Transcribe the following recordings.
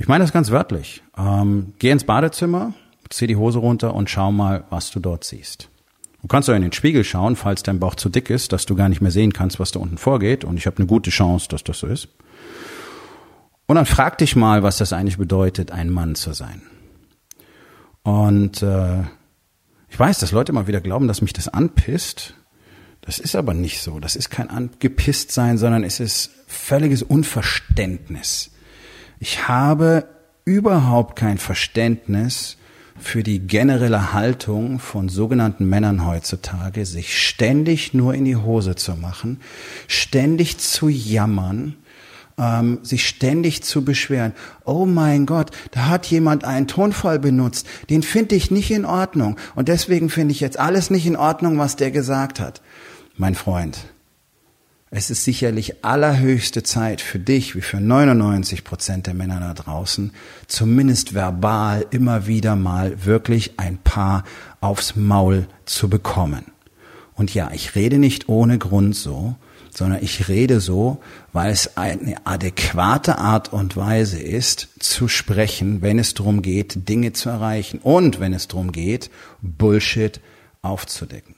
Ich meine das ganz wörtlich. Ähm, geh ins Badezimmer, zieh die Hose runter und schau mal, was du dort siehst. Du kannst auch in den Spiegel schauen, falls dein Bauch zu dick ist, dass du gar nicht mehr sehen kannst, was da unten vorgeht. Und ich habe eine gute Chance, dass das so ist. Und dann frag dich mal, was das eigentlich bedeutet, ein Mann zu sein. Und äh, ich weiß, dass Leute immer wieder glauben, dass mich das anpisst. Das ist aber nicht so. Das ist kein angepisst sein, sondern es ist völliges Unverständnis ich habe überhaupt kein Verständnis für die generelle Haltung von sogenannten Männern heutzutage, sich ständig nur in die Hose zu machen, ständig zu jammern, ähm, sich ständig zu beschweren. Oh mein Gott, da hat jemand einen Tonfall benutzt, den finde ich nicht in Ordnung und deswegen finde ich jetzt alles nicht in Ordnung, was der gesagt hat. Mein Freund, es ist sicherlich allerhöchste Zeit für dich, wie für 99 Prozent der Männer da draußen, zumindest verbal immer wieder mal wirklich ein paar aufs Maul zu bekommen. Und ja, ich rede nicht ohne Grund so, sondern ich rede so, weil es eine adäquate Art und Weise ist, zu sprechen, wenn es darum geht, Dinge zu erreichen und wenn es darum geht, Bullshit aufzudecken.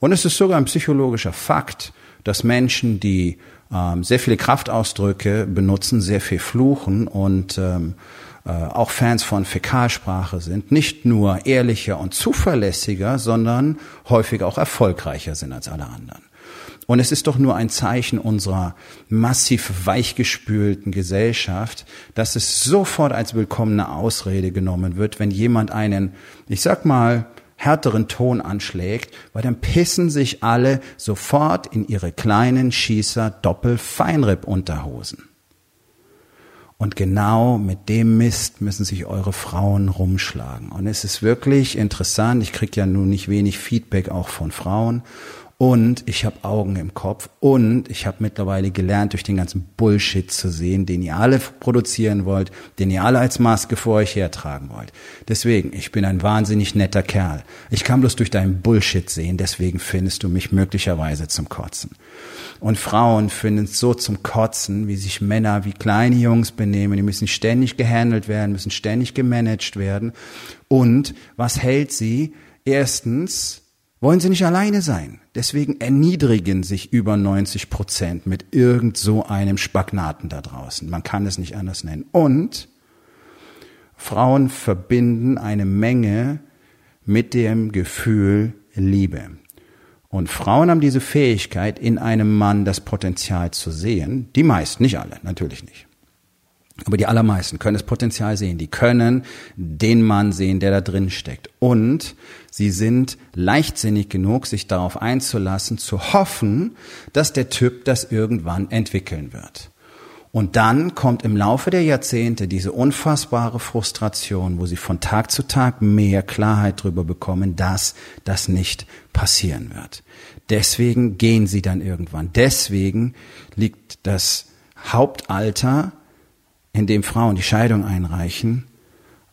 Und es ist sogar ein psychologischer Fakt, dass Menschen, die ähm, sehr viele Kraftausdrücke benutzen, sehr viel fluchen und ähm, äh, auch Fans von Fäkalsprache sind, nicht nur ehrlicher und zuverlässiger, sondern häufig auch erfolgreicher sind als alle anderen. Und es ist doch nur ein Zeichen unserer massiv weichgespülten Gesellschaft, dass es sofort als willkommene Ausrede genommen wird, wenn jemand einen, ich sag mal, härteren Ton anschlägt, weil dann pissen sich alle sofort in ihre kleinen Schießer Doppel-Feinripp-Unterhosen. Und genau mit dem Mist müssen sich eure Frauen rumschlagen. Und es ist wirklich interessant, ich kriege ja nun nicht wenig Feedback auch von Frauen und ich habe Augen im Kopf und ich habe mittlerweile gelernt, durch den ganzen Bullshit zu sehen, den ihr alle produzieren wollt, den ihr alle als Maske vor euch hertragen wollt. Deswegen, ich bin ein wahnsinnig netter Kerl. Ich kann bloß durch deinen Bullshit sehen, deswegen findest du mich möglicherweise zum Kotzen. Und Frauen finden es so zum Kotzen, wie sich Männer wie kleine Jungs benehmen. Die müssen ständig gehandelt werden, müssen ständig gemanagt werden. Und was hält sie? Erstens, wollen sie nicht alleine sein. Deswegen erniedrigen sich über 90 Prozent mit irgend so einem Spagnaten da draußen. Man kann es nicht anders nennen. Und Frauen verbinden eine Menge mit dem Gefühl Liebe. Und Frauen haben diese Fähigkeit, in einem Mann das Potenzial zu sehen. Die meisten, nicht alle, natürlich nicht. Aber die allermeisten können das Potenzial sehen. Die können den Mann sehen, der da drin steckt. Und sie sind leichtsinnig genug, sich darauf einzulassen, zu hoffen, dass der Typ das irgendwann entwickeln wird. Und dann kommt im Laufe der Jahrzehnte diese unfassbare Frustration, wo sie von Tag zu Tag mehr Klarheit darüber bekommen, dass das nicht passieren wird. Deswegen gehen sie dann irgendwann. Deswegen liegt das Hauptalter in dem Frauen die Scheidung einreichen,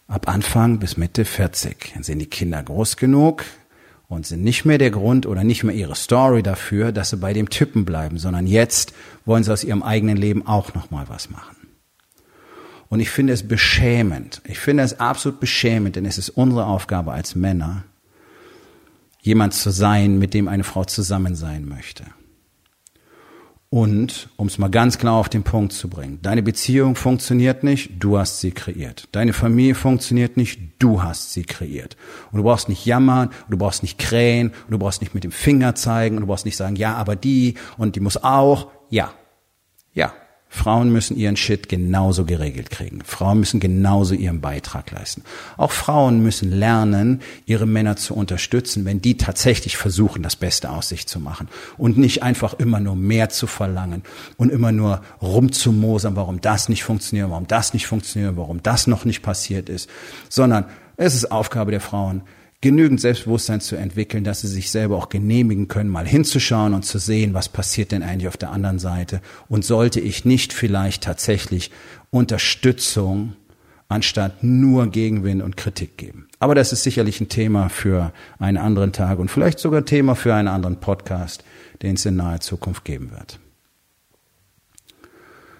ab Anfang bis Mitte 40. Dann sind die Kinder groß genug und sind nicht mehr der Grund oder nicht mehr ihre Story dafür, dass sie bei dem Typen bleiben, sondern jetzt wollen sie aus ihrem eigenen Leben auch noch mal was machen. Und ich finde es beschämend. Ich finde es absolut beschämend, denn es ist unsere Aufgabe als Männer, jemand zu sein, mit dem eine Frau zusammen sein möchte. Und, um es mal ganz klar auf den Punkt zu bringen, deine Beziehung funktioniert nicht, du hast sie kreiert. Deine Familie funktioniert nicht, du hast sie kreiert. Und du brauchst nicht jammern, und du brauchst nicht krähen, und du brauchst nicht mit dem Finger zeigen, und du brauchst nicht sagen, ja, aber die, und die muss auch. Ja, ja, Frauen müssen ihren Shit genauso geregelt kriegen. Frauen müssen genauso ihren Beitrag leisten. Auch Frauen müssen lernen, ihre Männer zu unterstützen, wenn die tatsächlich versuchen, das Beste aus sich zu machen. Und nicht einfach immer nur mehr zu verlangen und immer nur rumzumosern, warum das nicht funktioniert, warum das nicht funktioniert, warum das noch nicht passiert ist, sondern es ist Aufgabe der Frauen, genügend Selbstbewusstsein zu entwickeln, dass sie sich selber auch genehmigen können, mal hinzuschauen und zu sehen, was passiert denn eigentlich auf der anderen Seite und sollte ich nicht vielleicht tatsächlich Unterstützung anstatt nur Gegenwind und Kritik geben. Aber das ist sicherlich ein Thema für einen anderen Tag und vielleicht sogar Thema für einen anderen Podcast, den es in naher Zukunft geben wird.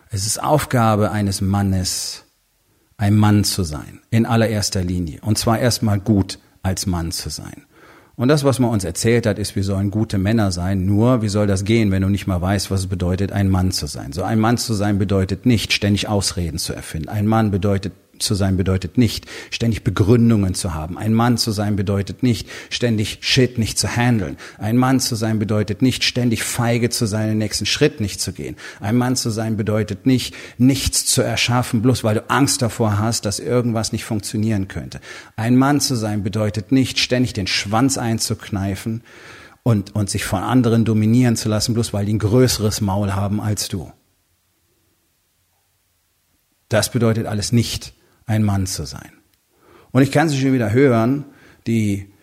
Es ist Aufgabe eines Mannes, ein Mann zu sein, in allererster Linie. Und zwar erstmal gut als Mann zu sein. Und das, was man uns erzählt hat, ist, wir sollen gute Männer sein. Nur, wie soll das gehen, wenn du nicht mal weißt, was es bedeutet, ein Mann zu sein? So ein Mann zu sein bedeutet nicht, ständig Ausreden zu erfinden. Ein Mann bedeutet zu sein bedeutet nicht, ständig Begründungen zu haben. Ein Mann zu sein bedeutet nicht, ständig Shit nicht zu handeln. Ein Mann zu sein bedeutet nicht, ständig feige zu sein, den nächsten Schritt nicht zu gehen. Ein Mann zu sein bedeutet nicht, nichts zu erschaffen, bloß weil du Angst davor hast, dass irgendwas nicht funktionieren könnte. Ein Mann zu sein bedeutet nicht, ständig den Schwanz einzukneifen und, und sich von anderen dominieren zu lassen, bloß weil die ein größeres Maul haben als du. Das bedeutet alles nicht, ein Mann zu sein. Und ich kann sie schon wieder hören, die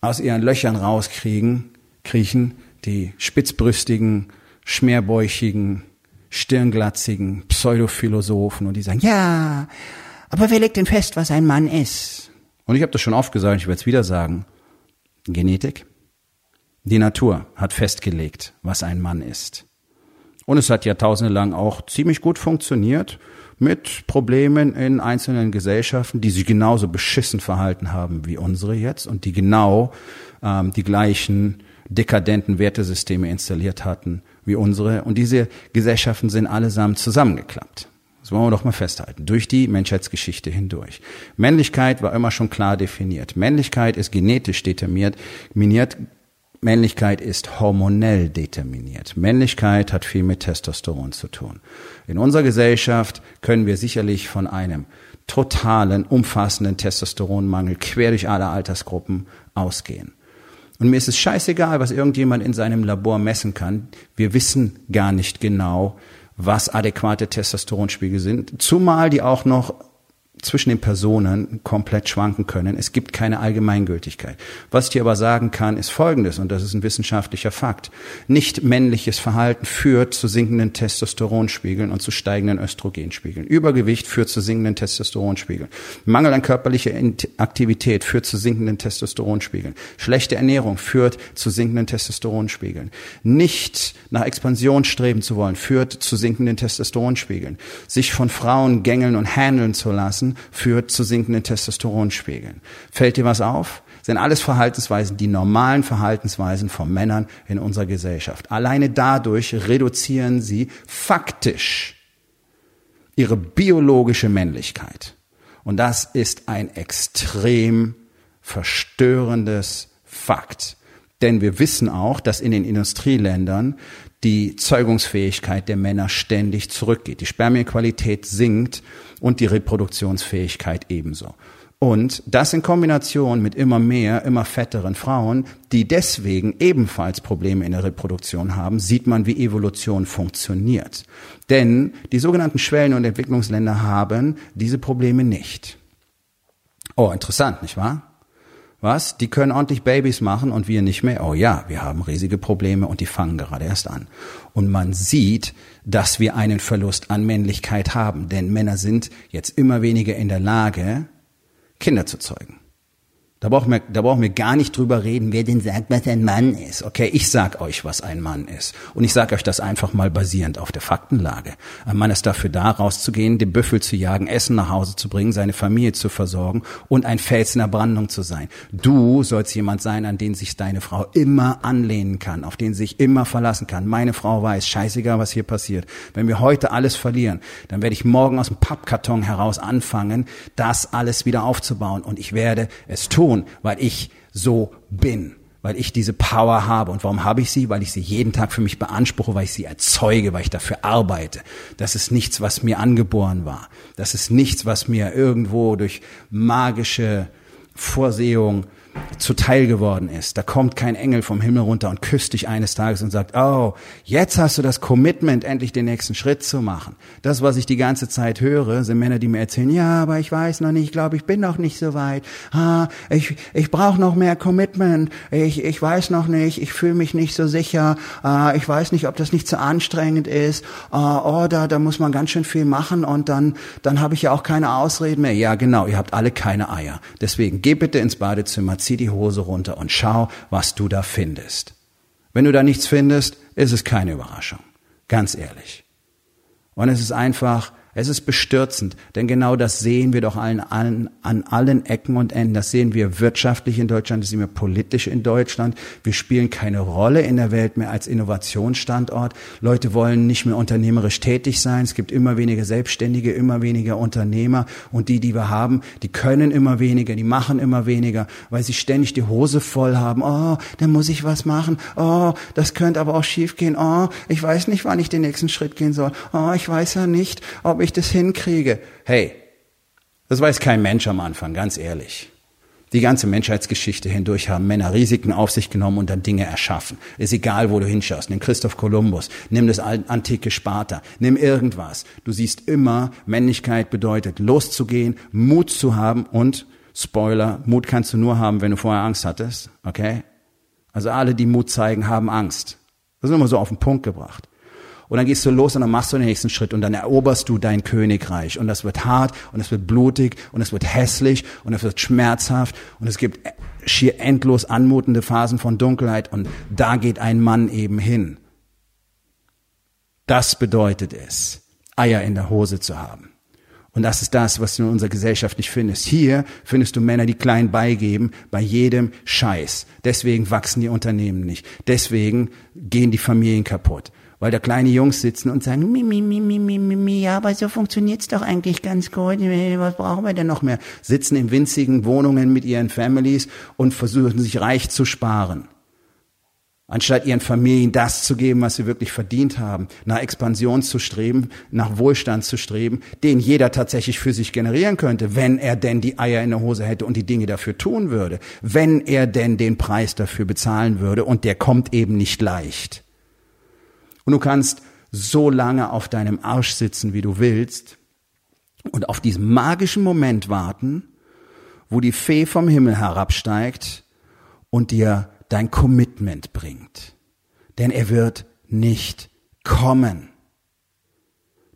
aus ihren Löchern rauskriegen, kriechen, die spitzbrüstigen, schmerbäuchigen, stirnglatzigen Pseudophilosophen und die sagen, ja, aber wer legt denn fest, was ein Mann ist? Und ich habe das schon oft gesagt, ich werde es wieder sagen. Genetik. Die Natur hat festgelegt, was ein Mann ist. Und es hat jahrtausende lang auch ziemlich gut funktioniert mit Problemen in einzelnen Gesellschaften, die sich genauso beschissen verhalten haben wie unsere jetzt und die genau ähm, die gleichen dekadenten Wertesysteme installiert hatten wie unsere. Und diese Gesellschaften sind allesamt zusammengeklappt. Das wollen wir doch mal festhalten. Durch die Menschheitsgeschichte hindurch. Männlichkeit war immer schon klar definiert. Männlichkeit ist genetisch determiniert. Männlichkeit ist hormonell determiniert. Männlichkeit hat viel mit Testosteron zu tun. In unserer Gesellschaft können wir sicherlich von einem totalen, umfassenden Testosteronmangel quer durch alle Altersgruppen ausgehen. Und mir ist es scheißegal, was irgendjemand in seinem Labor messen kann. Wir wissen gar nicht genau, was adäquate Testosteronspiegel sind, zumal die auch noch zwischen den Personen komplett schwanken können. Es gibt keine Allgemeingültigkeit. Was ich dir aber sagen kann, ist Folgendes, und das ist ein wissenschaftlicher Fakt. Nicht männliches Verhalten führt zu sinkenden Testosteronspiegeln und zu steigenden Östrogenspiegeln. Übergewicht führt zu sinkenden Testosteronspiegeln. Mangel an körperlicher Aktivität führt zu sinkenden Testosteronspiegeln. Schlechte Ernährung führt zu sinkenden Testosteronspiegeln. Nicht nach Expansion streben zu wollen, führt zu sinkenden Testosteronspiegeln. Sich von Frauen gängeln und handeln zu lassen, lassen, führt zu sinkenden Testosteronspiegeln. Fällt dir was auf? Sind alles Verhaltensweisen, die normalen Verhaltensweisen von Männern in unserer Gesellschaft. Alleine dadurch reduzieren sie faktisch ihre biologische Männlichkeit. Und das ist ein extrem verstörendes Fakt. Denn wir wissen auch, dass in den Industrieländern die Zeugungsfähigkeit der Männer ständig zurückgeht. Die Spermienqualität sinkt und die Reproduktionsfähigkeit ebenso. Und das in Kombination mit immer mehr, immer fetteren Frauen, die deswegen ebenfalls Probleme in der Reproduktion haben, sieht man, wie Evolution funktioniert. Denn die sogenannten Schwellen- und Entwicklungsländer haben diese Probleme nicht. Oh, interessant, nicht wahr? Was? Die können ordentlich Babys machen und wir nicht mehr? Oh ja, wir haben riesige Probleme und die fangen gerade erst an. Und man sieht, dass wir einen Verlust an Männlichkeit haben, denn Männer sind jetzt immer weniger in der Lage, Kinder zu zeugen. Da brauchen, wir, da brauchen wir gar nicht drüber reden, wer denn sagt, was ein Mann ist. Okay, ich sag euch, was ein Mann ist. Und ich sag euch das einfach mal basierend auf der Faktenlage. Ein Mann ist dafür da, rauszugehen, den Büffel zu jagen, Essen nach Hause zu bringen, seine Familie zu versorgen und ein Fels in der Brandung zu sein. Du sollst jemand sein, an den sich deine Frau immer anlehnen kann, auf den sich immer verlassen kann. Meine Frau weiß, scheißegal, was hier passiert. Wenn wir heute alles verlieren, dann werde ich morgen aus dem Pappkarton heraus anfangen, das alles wieder aufzubauen. Und ich werde es tun tun, weil ich so bin. weil ich diese Power habe. Und warum habe ich sie? Weil ich sie jeden Tag für mich beanspruche, weil ich sie erzeuge, weil ich dafür arbeite. Das ist nichts, was mir angeboren war. Das ist nichts, was mir irgendwo durch magische Vorsehung zuteil geworden ist. Da kommt kein Engel vom Himmel runter und küsst dich eines Tages und sagt, oh, jetzt hast du das Commitment, endlich den nächsten Schritt zu machen. Das, was ich die ganze Zeit höre, sind Männer, die mir erzählen, ja, aber ich weiß noch nicht, ich glaube, ich bin noch nicht so weit. Ah, ich ich brauche noch mehr Commitment. Ich, ich weiß noch nicht, ich fühle mich nicht so sicher. Ah, ich weiß nicht, ob das nicht zu anstrengend ist. Ah, oh, da, da muss man ganz schön viel machen und dann, dann habe ich ja auch keine Ausreden mehr. Ja, genau, ihr habt alle keine Eier. Deswegen geh bitte ins Badezimmer, zieh die Hose runter und schau, was du da findest. Wenn du da nichts findest, ist es keine Überraschung. Ganz ehrlich. Und es ist einfach es ist bestürzend, denn genau das sehen wir doch allen, allen, an allen Ecken und Enden. Das sehen wir wirtschaftlich in Deutschland, das sehen wir politisch in Deutschland. Wir spielen keine Rolle in der Welt mehr als Innovationsstandort. Leute wollen nicht mehr unternehmerisch tätig sein. Es gibt immer weniger Selbstständige, immer weniger Unternehmer. Und die, die wir haben, die können immer weniger, die machen immer weniger, weil sie ständig die Hose voll haben. Oh, dann muss ich was machen. Oh, das könnte aber auch schief gehen. Oh, ich weiß nicht, wann ich den nächsten Schritt gehen soll. Oh, ich weiß ja nicht, ob ich ich das hinkriege. Hey, das weiß kein Mensch am Anfang, ganz ehrlich. Die ganze Menschheitsgeschichte hindurch haben Männer Risiken auf sich genommen und dann Dinge erschaffen. Ist egal, wo du hinschaust. Nimm Christoph Kolumbus, nimm das antike Sparta, nimm irgendwas. Du siehst immer, Männlichkeit bedeutet loszugehen, Mut zu haben und, Spoiler, Mut kannst du nur haben, wenn du vorher Angst hattest, okay? Also alle, die Mut zeigen, haben Angst. Das ist immer so auf den Punkt gebracht. Und dann gehst du los und dann machst du den nächsten Schritt und dann eroberst du dein Königreich. Und das wird hart und es wird blutig und es wird hässlich und es wird schmerzhaft und es gibt schier endlos anmutende Phasen von Dunkelheit und da geht ein Mann eben hin. Das bedeutet es, Eier in der Hose zu haben. Und das ist das, was du in unserer Gesellschaft nicht findest. Hier findest du Männer, die klein beigeben bei jedem Scheiß. Deswegen wachsen die Unternehmen nicht. Deswegen gehen die Familien kaputt weil da kleine Jungs sitzen und sagen, mi, mi, mi, mi, mi, mi, mi, ja, aber so funktioniert's doch eigentlich ganz gut, was brauchen wir denn noch mehr? Sitzen in winzigen Wohnungen mit ihren Families und versuchen sich reich zu sparen. Anstatt ihren Familien das zu geben, was sie wirklich verdient haben, nach Expansion zu streben, nach Wohlstand zu streben, den jeder tatsächlich für sich generieren könnte, wenn er denn die Eier in der Hose hätte und die Dinge dafür tun würde, wenn er denn den Preis dafür bezahlen würde, und der kommt eben nicht leicht. Und du kannst so lange auf deinem Arsch sitzen, wie du willst, und auf diesen magischen Moment warten, wo die Fee vom Himmel herabsteigt und dir dein Commitment bringt. Denn er wird nicht kommen.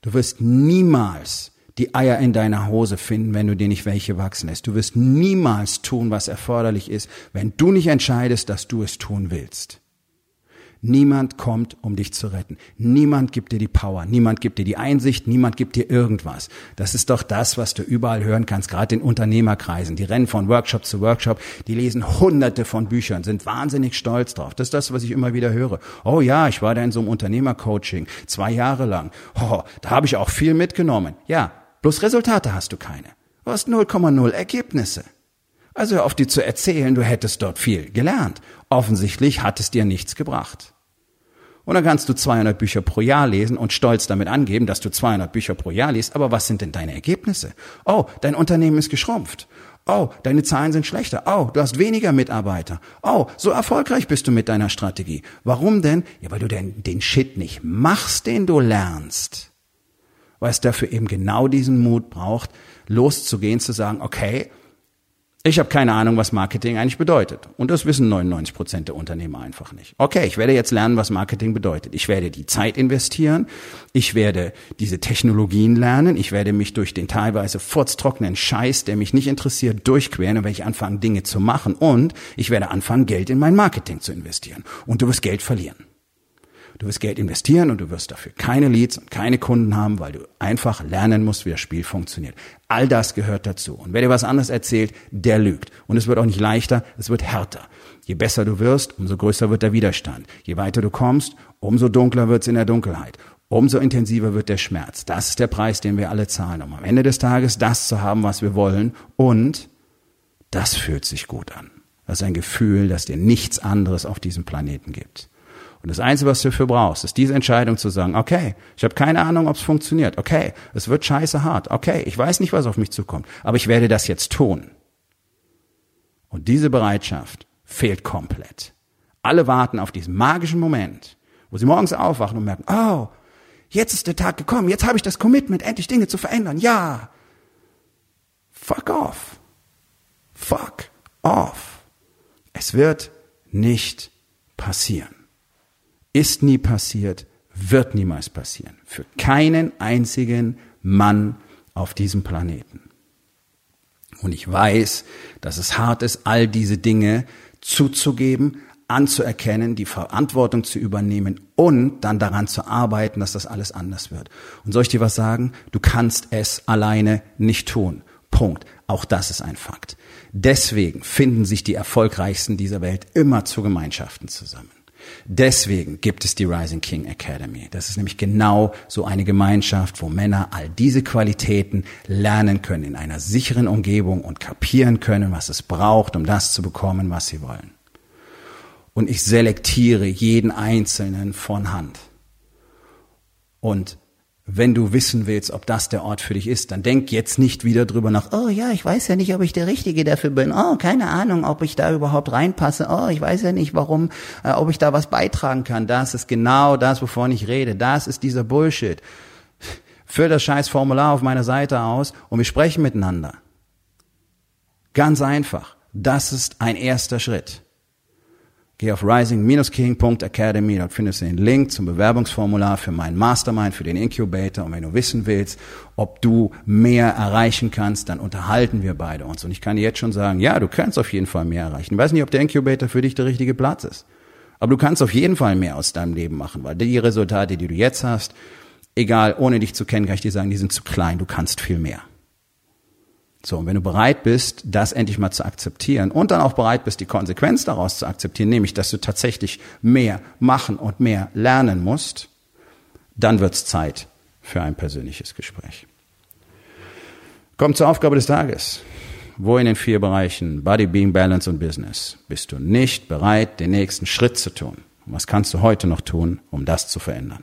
Du wirst niemals die Eier in deiner Hose finden, wenn du dir nicht welche wachsen lässt. Du wirst niemals tun, was erforderlich ist, wenn du nicht entscheidest, dass du es tun willst. Niemand kommt, um dich zu retten. Niemand gibt dir die Power, niemand gibt dir die Einsicht, niemand gibt dir irgendwas. Das ist doch das, was du überall hören kannst, gerade in Unternehmerkreisen. Die rennen von Workshop zu Workshop, die lesen hunderte von Büchern, sind wahnsinnig stolz drauf. Das ist das, was ich immer wieder höre. Oh ja, ich war da in so einem Unternehmercoaching, zwei Jahre lang. Oh, da habe ich auch viel mitgenommen. Ja, bloß Resultate hast du keine. Du hast 0,0 Ergebnisse. Also hör auf dir zu erzählen, du hättest dort viel gelernt. Offensichtlich hat es dir nichts gebracht. Und dann kannst du 200 Bücher pro Jahr lesen und stolz damit angeben, dass du 200 Bücher pro Jahr liest. Aber was sind denn deine Ergebnisse? Oh, dein Unternehmen ist geschrumpft. Oh, deine Zahlen sind schlechter. Oh, du hast weniger Mitarbeiter. Oh, so erfolgreich bist du mit deiner Strategie. Warum denn? Ja, weil du den, den Shit nicht machst, den du lernst. Weil es dafür eben genau diesen Mut braucht, loszugehen, zu sagen, okay, ich habe keine Ahnung, was Marketing eigentlich bedeutet. Und das wissen 99 Prozent der Unternehmer einfach nicht. Okay, ich werde jetzt lernen, was Marketing bedeutet. Ich werde die Zeit investieren. Ich werde diese Technologien lernen. Ich werde mich durch den teilweise furztrockenen Scheiß, der mich nicht interessiert, durchqueren. Und werde ich anfangen, Dinge zu machen. Und ich werde anfangen, Geld in mein Marketing zu investieren. Und du wirst Geld verlieren. Du wirst Geld investieren und du wirst dafür keine Leads und keine Kunden haben, weil du einfach lernen musst, wie das Spiel funktioniert. All das gehört dazu. Und wer dir was anderes erzählt, der lügt. Und es wird auch nicht leichter, es wird härter. Je besser du wirst, umso größer wird der Widerstand. Je weiter du kommst, umso dunkler wird es in der Dunkelheit. Umso intensiver wird der Schmerz. Das ist der Preis, den wir alle zahlen, um am Ende des Tages das zu haben, was wir wollen. Und das fühlt sich gut an. Das ist ein Gefühl, das dir nichts anderes auf diesem Planeten gibt. Und das Einzige, was du dafür brauchst, ist diese Entscheidung zu sagen, okay, ich habe keine Ahnung, ob es funktioniert. Okay, es wird scheiße hart. Okay, ich weiß nicht, was auf mich zukommt. Aber ich werde das jetzt tun. Und diese Bereitschaft fehlt komplett. Alle warten auf diesen magischen Moment, wo sie morgens aufwachen und merken, oh, jetzt ist der Tag gekommen, jetzt habe ich das Commitment, endlich Dinge zu verändern. Ja. Fuck off. Fuck off. Es wird nicht passieren. Ist nie passiert, wird niemals passieren. Für keinen einzigen Mann auf diesem Planeten. Und ich weiß, dass es hart ist, all diese Dinge zuzugeben, anzuerkennen, die Verantwortung zu übernehmen und dann daran zu arbeiten, dass das alles anders wird. Und soll ich dir was sagen? Du kannst es alleine nicht tun. Punkt. Auch das ist ein Fakt. Deswegen finden sich die Erfolgreichsten dieser Welt immer zu Gemeinschaften zusammen. Deswegen gibt es die Rising King Academy. Das ist nämlich genau so eine Gemeinschaft, wo Männer all diese Qualitäten lernen können in einer sicheren Umgebung und kapieren können, was es braucht, um das zu bekommen, was sie wollen. Und ich selektiere jeden Einzelnen von Hand. Und wenn du wissen willst, ob das der Ort für dich ist, dann denk jetzt nicht wieder drüber nach, oh ja, ich weiß ja nicht, ob ich der Richtige dafür bin. Oh, keine Ahnung, ob ich da überhaupt reinpasse. Oh, ich weiß ja nicht, warum, äh, ob ich da was beitragen kann. Das ist genau das, wovon ich rede. Das ist dieser Bullshit. Füll das scheiß Formular auf meiner Seite aus und wir sprechen miteinander. Ganz einfach. Das ist ein erster Schritt. Geh auf rising-king.academy, dort findest du den Link zum Bewerbungsformular für meinen Mastermind, für den Incubator. Und wenn du wissen willst, ob du mehr erreichen kannst, dann unterhalten wir beide uns. Und ich kann dir jetzt schon sagen, ja, du kannst auf jeden Fall mehr erreichen. Ich weiß nicht, ob der Incubator für dich der richtige Platz ist. Aber du kannst auf jeden Fall mehr aus deinem Leben machen, weil die Resultate, die du jetzt hast, egal, ohne dich zu kennen, kann ich dir sagen, die sind zu klein, du kannst viel mehr. So, und wenn du bereit bist, das endlich mal zu akzeptieren und dann auch bereit bist, die Konsequenz daraus zu akzeptieren, nämlich, dass du tatsächlich mehr machen und mehr lernen musst, dann wird's Zeit für ein persönliches Gespräch. Kommt zur Aufgabe des Tages. Wo in den vier Bereichen Body, Being, Balance und Business bist du nicht bereit, den nächsten Schritt zu tun? Und was kannst du heute noch tun, um das zu verändern?